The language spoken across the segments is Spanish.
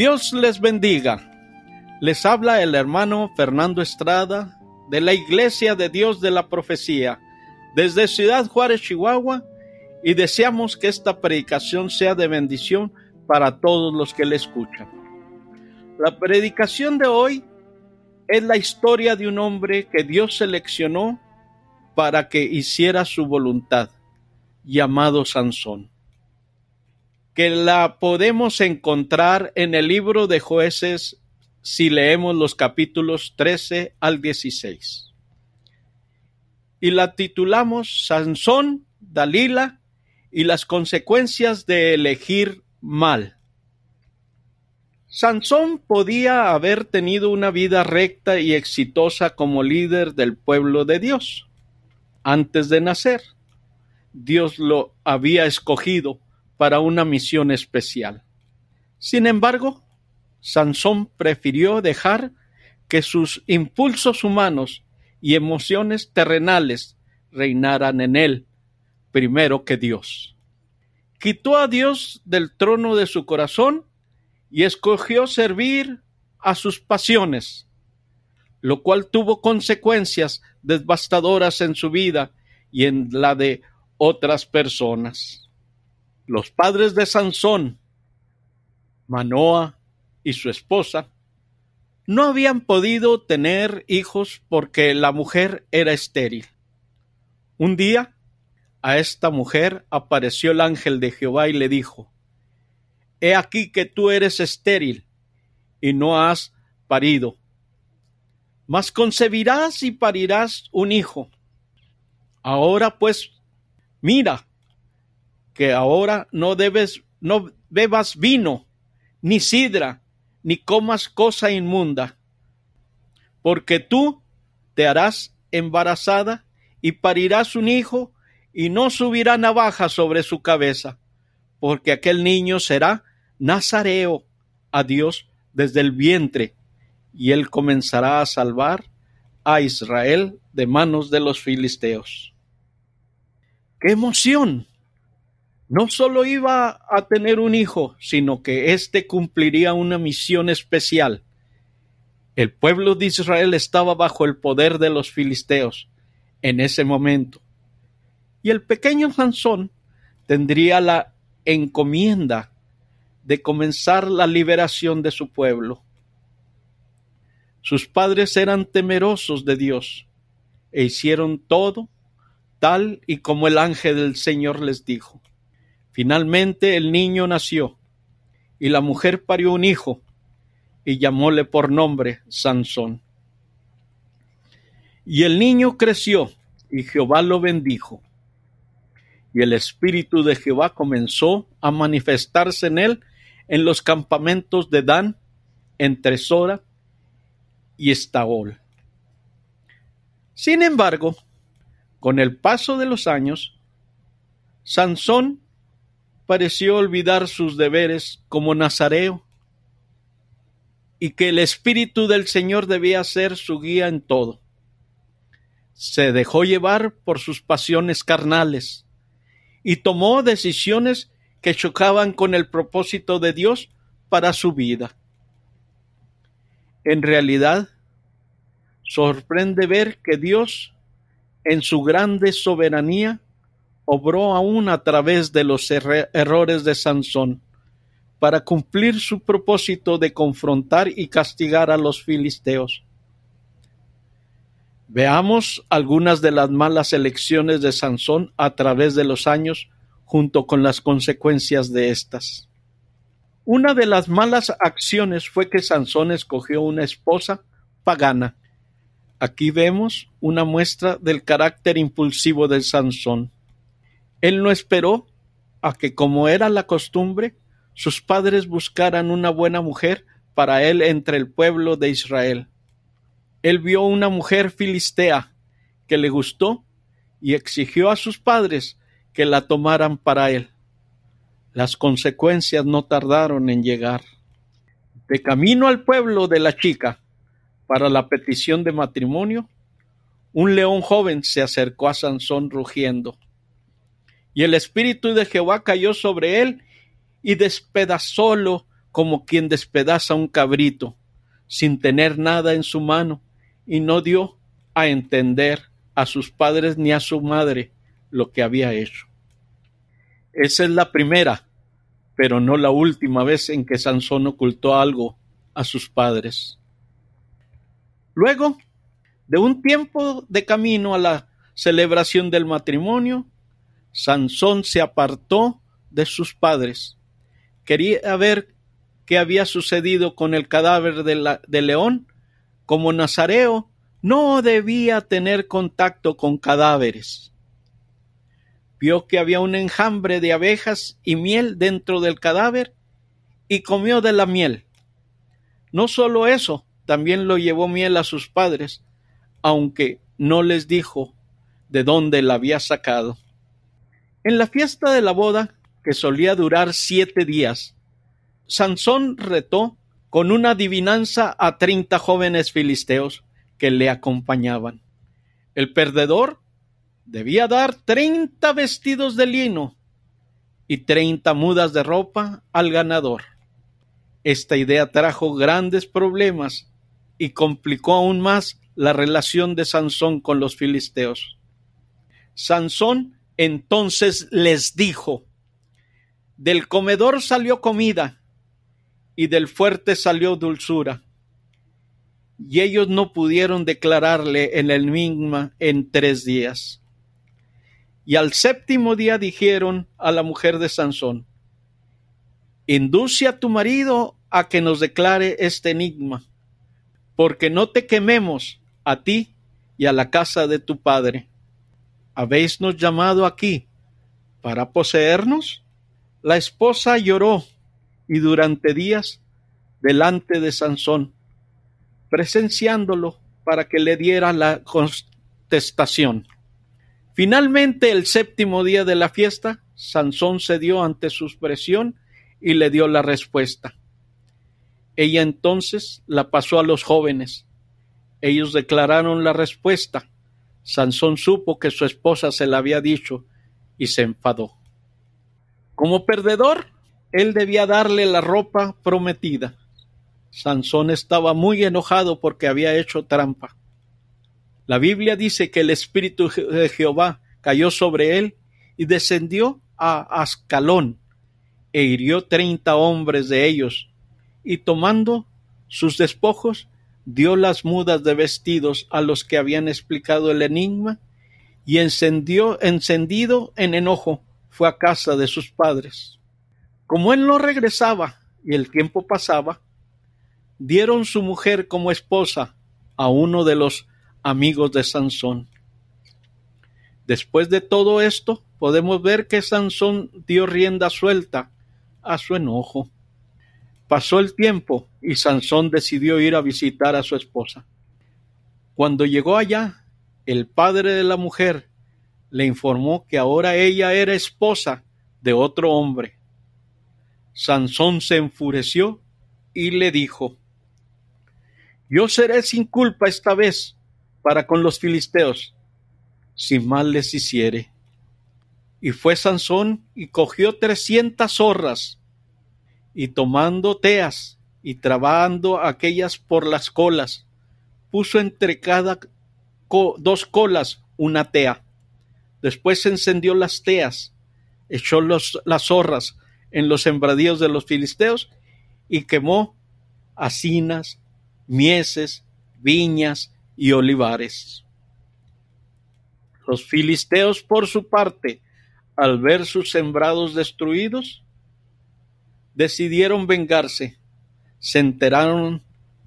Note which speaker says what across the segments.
Speaker 1: Dios les bendiga. Les habla el hermano Fernando Estrada de la Iglesia de Dios de la Profecía desde Ciudad Juárez, Chihuahua, y deseamos que esta predicación sea de bendición para todos los que le escuchan. La predicación de hoy es la historia de un hombre que Dios seleccionó para que hiciera su voluntad, llamado Sansón que la podemos encontrar en el libro de jueces si leemos los capítulos 13 al 16. Y la titulamos Sansón, Dalila y las consecuencias de elegir mal. Sansón podía haber tenido una vida recta y exitosa como líder del pueblo de Dios. Antes de nacer, Dios lo había escogido para una misión especial. Sin embargo, Sansón prefirió dejar que sus impulsos humanos y emociones terrenales reinaran en él primero que Dios. Quitó a Dios del trono de su corazón y escogió servir a sus pasiones, lo cual tuvo consecuencias devastadoras en su vida y en la de otras personas. Los padres de Sansón, Manoa y su esposa, no habían podido tener hijos porque la mujer era estéril. Un día, a esta mujer apareció el ángel de Jehová y le dijo, He aquí que tú eres estéril y no has parido, mas concebirás y parirás un hijo. Ahora pues, mira, que ahora no debes, no bebas vino, ni sidra, ni comas cosa inmunda, porque tú te harás embarazada y parirás un hijo, y no subirá navaja sobre su cabeza, porque aquel niño será nazareo a Dios desde el vientre, y él comenzará a salvar a Israel de manos de los filisteos. ¡Qué emoción! No solo iba a tener un hijo, sino que éste cumpliría una misión especial. El pueblo de Israel estaba bajo el poder de los filisteos en ese momento. Y el pequeño Sansón tendría la encomienda de comenzar la liberación de su pueblo. Sus padres eran temerosos de Dios e hicieron todo tal y como el ángel del Señor les dijo. Finalmente el niño nació, y la mujer parió un hijo, y llamóle por nombre Sansón. Y el niño creció, y Jehová lo bendijo. Y el espíritu de Jehová comenzó a manifestarse en él en los campamentos de Dan, entre Sora y Estaol. Sin embargo, con el paso de los años, Sansón pareció olvidar sus deberes como nazareo y que el Espíritu del Señor debía ser su guía en todo. Se dejó llevar por sus pasiones carnales y tomó decisiones que chocaban con el propósito de Dios para su vida. En realidad, sorprende ver que Dios, en su grande soberanía, obró aún a través de los errores de Sansón para cumplir su propósito de confrontar y castigar a los filisteos. Veamos algunas de las malas elecciones de Sansón a través de los años junto con las consecuencias de estas. Una de las malas acciones fue que Sansón escogió una esposa pagana. Aquí vemos una muestra del carácter impulsivo de Sansón. Él no esperó a que, como era la costumbre, sus padres buscaran una buena mujer para él entre el pueblo de Israel. Él vio una mujer filistea que le gustó y exigió a sus padres que la tomaran para él. Las consecuencias no tardaron en llegar. De camino al pueblo de la chica para la petición de matrimonio, un león joven se acercó a Sansón rugiendo. Y el espíritu de Jehová cayó sobre él y despedazólo como quien despedaza un cabrito, sin tener nada en su mano, y no dio a entender a sus padres ni a su madre lo que había hecho. Esa es la primera, pero no la última vez en que Sansón ocultó algo a sus padres. Luego, de un tiempo de camino a la celebración del matrimonio, Sansón se apartó de sus padres. Quería ver qué había sucedido con el cadáver de, León. Como nazareo, no debía tener contacto con cadáveres. Vio que había un enjambre de abejas y miel dentro del cadáver y comió de la miel. No solo eso, también lo llevó miel a sus padres, aunque no les dijo de dónde la había sacado. En la fiesta de la boda, que solía durar siete días, Sansón retó con una adivinanza a treinta jóvenes filisteos que le acompañaban. El perdedor debía dar treinta vestidos de lino y treinta mudas de ropa al ganador. Esta idea trajo grandes problemas y complicó aún más la relación de Sansón con los filisteos. Sansón entonces les dijo, del comedor salió comida y del fuerte salió dulzura. Y ellos no pudieron declararle el enigma en tres días. Y al séptimo día dijeron a la mujer de Sansón, induce a tu marido a que nos declare este enigma, porque no te quememos a ti y a la casa de tu padre. ¿Habéisnos llamado aquí para poseernos? La esposa lloró y durante días delante de Sansón, presenciándolo para que le diera la contestación. Finalmente, el séptimo día de la fiesta, Sansón cedió ante su presión y le dio la respuesta. Ella entonces la pasó a los jóvenes. Ellos declararon la respuesta. Sansón supo que su esposa se la había dicho y se enfadó. Como perdedor, él debía darle la ropa prometida. Sansón estaba muy enojado porque había hecho trampa. La Biblia dice que el Espíritu de Jehová cayó sobre él y descendió a Ascalón e hirió treinta hombres de ellos y tomando sus despojos, dio las mudas de vestidos a los que habían explicado el enigma, y encendió, encendido en enojo, fue a casa de sus padres. Como él no regresaba y el tiempo pasaba, dieron su mujer como esposa a uno de los amigos de Sansón. Después de todo esto, podemos ver que Sansón dio rienda suelta a su enojo. Pasó el tiempo y Sansón decidió ir a visitar a su esposa. Cuando llegó allá, el padre de la mujer le informó que ahora ella era esposa de otro hombre. Sansón se enfureció y le dijo, Yo seré sin culpa esta vez para con los filisteos, si mal les hiciere. Y fue Sansón y cogió trescientas zorras y tomando teas y trabando aquellas por las colas, puso entre cada dos colas una tea. Después encendió las teas, echó los, las zorras en los sembradíos de los filisteos y quemó hacinas, mieses, viñas y olivares. Los filisteos, por su parte, al ver sus sembrados destruidos, decidieron vengarse. Se enteraron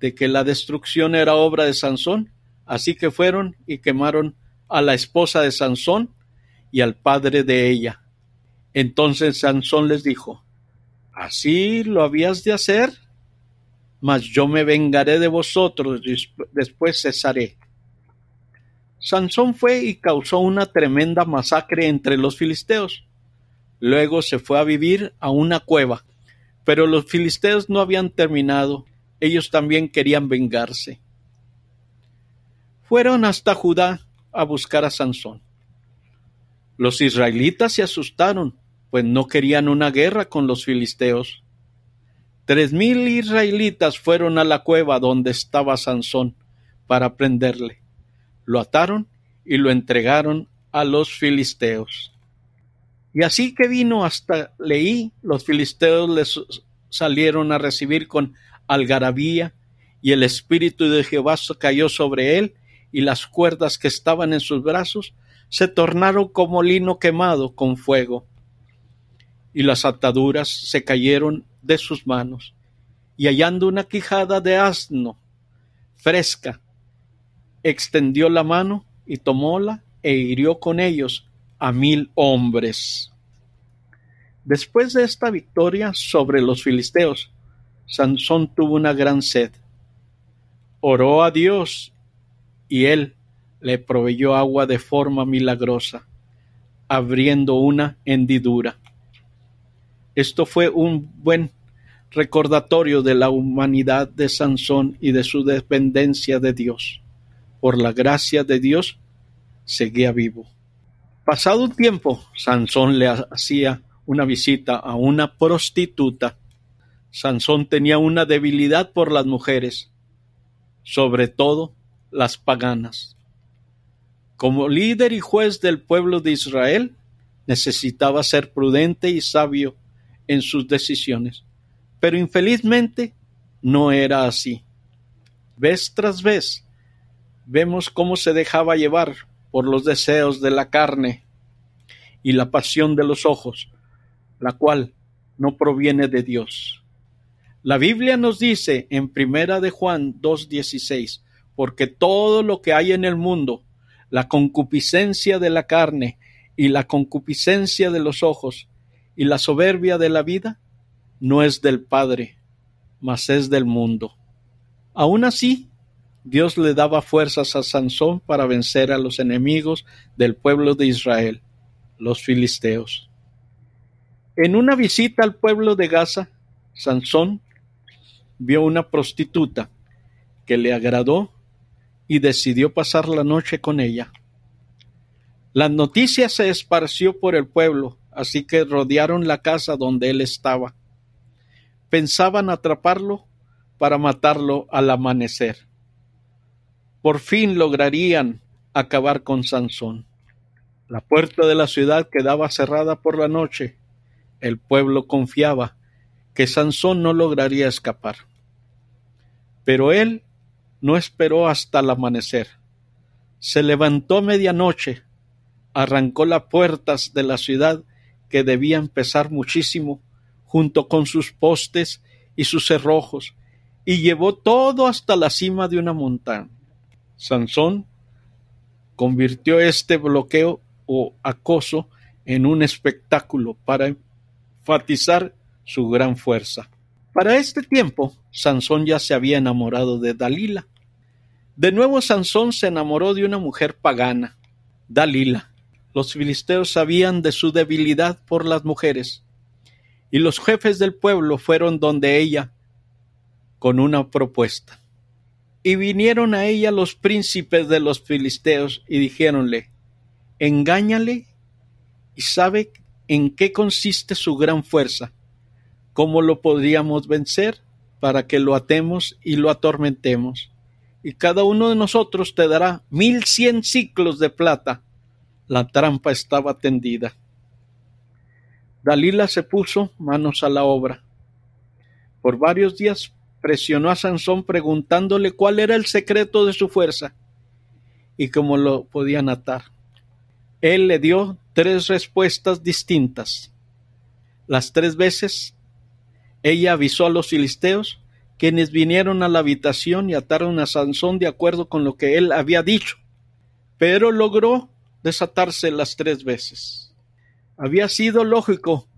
Speaker 1: de que la destrucción era obra de Sansón, así que fueron y quemaron a la esposa de Sansón y al padre de ella. Entonces Sansón les dijo, ¿Así lo habías de hacer? Mas yo me vengaré de vosotros después cesaré. Sansón fue y causó una tremenda masacre entre los filisteos. Luego se fue a vivir a una cueva pero los filisteos no habían terminado, ellos también querían vengarse. Fueron hasta Judá a buscar a Sansón. Los israelitas se asustaron, pues no querían una guerra con los filisteos. Tres mil israelitas fueron a la cueva donde estaba Sansón para prenderle. Lo ataron y lo entregaron a los filisteos. Y así que vino hasta Leí, los filisteos les salieron a recibir con algarabía, y el espíritu de Jehová cayó sobre él, y las cuerdas que estaban en sus brazos se tornaron como lino quemado con fuego, y las ataduras se cayeron de sus manos, y hallando una quijada de asno fresca, extendió la mano y tomóla e hirió con ellos a mil hombres. Después de esta victoria sobre los filisteos, Sansón tuvo una gran sed. Oró a Dios y él le proveyó agua de forma milagrosa, abriendo una hendidura. Esto fue un buen recordatorio de la humanidad de Sansón y de su dependencia de Dios. Por la gracia de Dios, seguía vivo. Pasado un tiempo, Sansón le hacía una visita a una prostituta. Sansón tenía una debilidad por las mujeres, sobre todo las paganas. Como líder y juez del pueblo de Israel, necesitaba ser prudente y sabio en sus decisiones. Pero infelizmente no era así. Vez tras vez vemos cómo se dejaba llevar por los deseos de la carne y la pasión de los ojos, la cual no proviene de Dios. La Biblia nos dice en Primera de Juan 2:16, porque todo lo que hay en el mundo, la concupiscencia de la carne y la concupiscencia de los ojos y la soberbia de la vida, no es del Padre, mas es del mundo. Aun así, Dios le daba fuerzas a Sansón para vencer a los enemigos del pueblo de Israel, los filisteos. En una visita al pueblo de Gaza, Sansón vio una prostituta que le agradó y decidió pasar la noche con ella. La noticia se esparció por el pueblo, así que rodearon la casa donde él estaba. Pensaban atraparlo para matarlo al amanecer. Por fin lograrían acabar con Sansón. La puerta de la ciudad quedaba cerrada por la noche. El pueblo confiaba que Sansón no lograría escapar. Pero él no esperó hasta el amanecer. Se levantó medianoche, arrancó las puertas de la ciudad que debían pesar muchísimo, junto con sus postes y sus cerrojos, y llevó todo hasta la cima de una montaña. Sansón convirtió este bloqueo o acoso en un espectáculo para enfatizar su gran fuerza. Para este tiempo, Sansón ya se había enamorado de Dalila. De nuevo Sansón se enamoró de una mujer pagana, Dalila. Los filisteos sabían de su debilidad por las mujeres, y los jefes del pueblo fueron donde ella con una propuesta. Y vinieron a ella los príncipes de los filisteos y dijéronle, engáñale y sabe en qué consiste su gran fuerza, cómo lo podríamos vencer para que lo atemos y lo atormentemos. Y cada uno de nosotros te dará mil cien ciclos de plata. La trampa estaba tendida. Dalila se puso manos a la obra. Por varios días presionó a Sansón preguntándole cuál era el secreto de su fuerza y cómo lo podían atar. Él le dio tres respuestas distintas. Las tres veces ella avisó a los filisteos, quienes vinieron a la habitación y ataron a Sansón de acuerdo con lo que él había dicho, pero logró desatarse las tres veces. Había sido lógico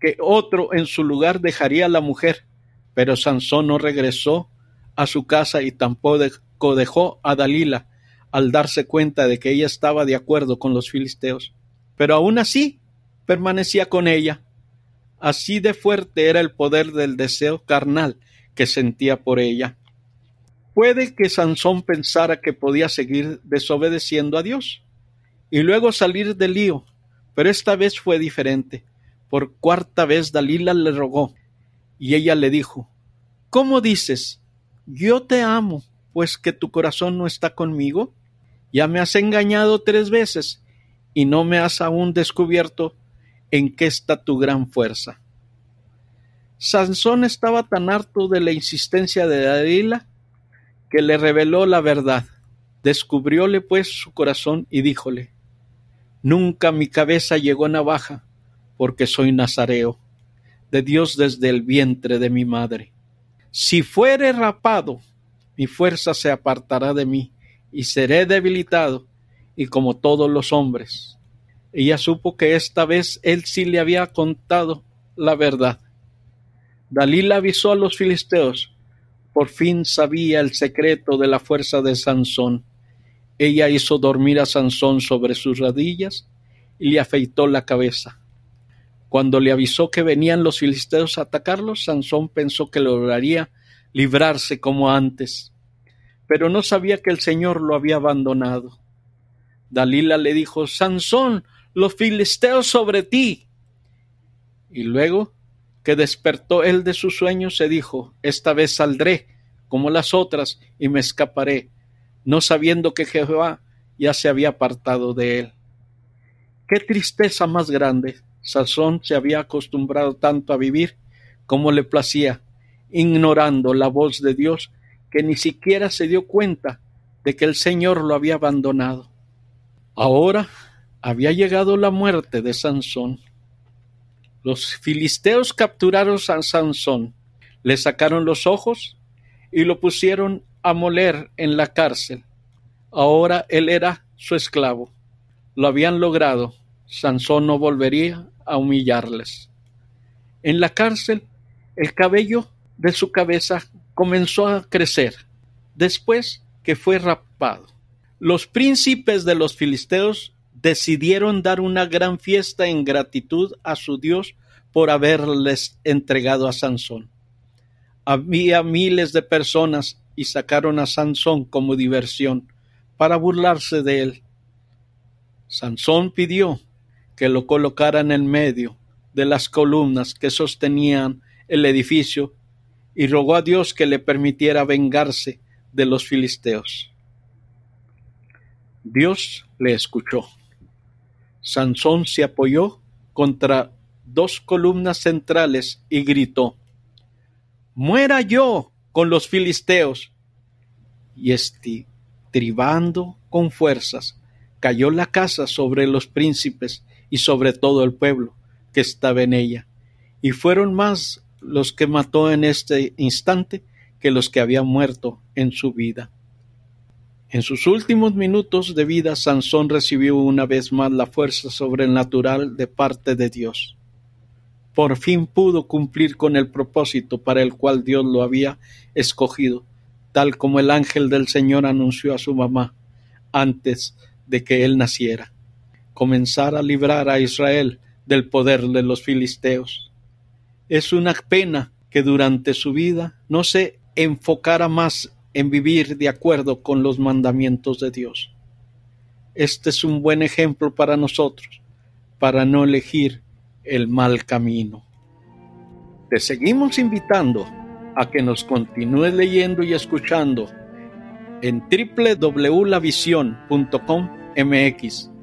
Speaker 1: que otro en su lugar dejaría a la mujer, pero Sansón no regresó a su casa y tampoco dejó a Dalila al darse cuenta de que ella estaba de acuerdo con los filisteos. Pero aún así permanecía con ella. Así de fuerte era el poder del deseo carnal que sentía por ella. Puede que Sansón pensara que podía seguir desobedeciendo a Dios y luego salir del lío, pero esta vez fue diferente. Por cuarta vez Dalila le rogó Y ella le dijo, ¿Cómo dices? Yo te amo, pues que tu corazón no está conmigo. Ya me has engañado tres veces y no me has aún descubierto en qué está tu gran fuerza. Sansón estaba tan harto de la insistencia de Dalila que le reveló la verdad. Descubrióle pues su corazón y díjole, Nunca mi cabeza llegó navaja, porque soy nazareo, de Dios desde el vientre de mi madre. Si fuere rapado, mi fuerza se apartará de mí, y seré debilitado, y como todos los hombres. Ella supo que esta vez él sí le había contado la verdad. Dalila avisó a los filisteos. Por fin sabía el secreto de la fuerza de Sansón. Ella hizo dormir a Sansón sobre sus rodillas y le afeitó la cabeza. Cuando le avisó que venían los filisteos a atacarlos, Sansón pensó que lograría librarse como antes, pero no sabía que el Señor lo había abandonado. Dalila le dijo, Sansón, los filisteos sobre ti. Y luego que despertó él de su sueño, se dijo, esta vez saldré como las otras y me escaparé, no sabiendo que Jehová ya se había apartado de él. Qué tristeza más grande. Sansón se había acostumbrado tanto a vivir como le placía, ignorando la voz de Dios, que ni siquiera se dio cuenta de que el Señor lo había abandonado. Ahora había llegado la muerte de Sansón. Los filisteos capturaron a Sansón, le sacaron los ojos y lo pusieron a moler en la cárcel. Ahora él era su esclavo. Lo habían logrado. Sansón no volvería a humillarles. En la cárcel, el cabello de su cabeza comenzó a crecer, después que fue rapado. Los príncipes de los filisteos decidieron dar una gran fiesta en gratitud a su Dios por haberles entregado a Sansón. Había miles de personas y sacaron a Sansón como diversión para burlarse de él. Sansón pidió que lo colocaran en medio de las columnas que sostenían el edificio y rogó a Dios que le permitiera vengarse de los filisteos. Dios le escuchó. Sansón se apoyó contra dos columnas centrales y gritó, Muera yo con los filisteos. Y estribando con fuerzas, cayó la casa sobre los príncipes y sobre todo el pueblo que estaba en ella. Y fueron más los que mató en este instante que los que habían muerto en su vida. En sus últimos minutos de vida, Sansón recibió una vez más la fuerza sobrenatural de parte de Dios. Por fin pudo cumplir con el propósito para el cual Dios lo había escogido, tal como el ángel del Señor anunció a su mamá antes de que él naciera. Comenzar a librar a Israel del poder de los filisteos. Es una pena que durante su vida no se enfocara más en vivir de acuerdo con los mandamientos de Dios. Este es un buen ejemplo para nosotros, para no elegir el mal camino. Te seguimos invitando a que nos continúes leyendo y escuchando en www.lavision.com.mx.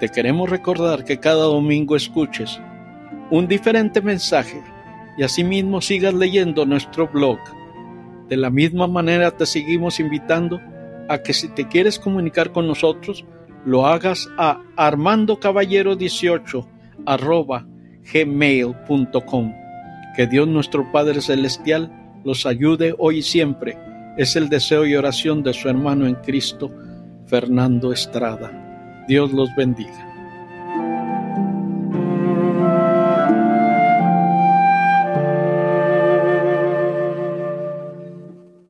Speaker 1: Te queremos recordar que cada domingo escuches un diferente mensaje y asimismo sigas leyendo nuestro blog de la misma manera te seguimos invitando a que si te quieres comunicar con nosotros, lo hagas a armandocaballero18 arroba gmail.com. Que Dios nuestro Padre Celestial los ayude hoy y siempre. Es el deseo y oración de su hermano en Cristo, Fernando Estrada. Dios los bendiga.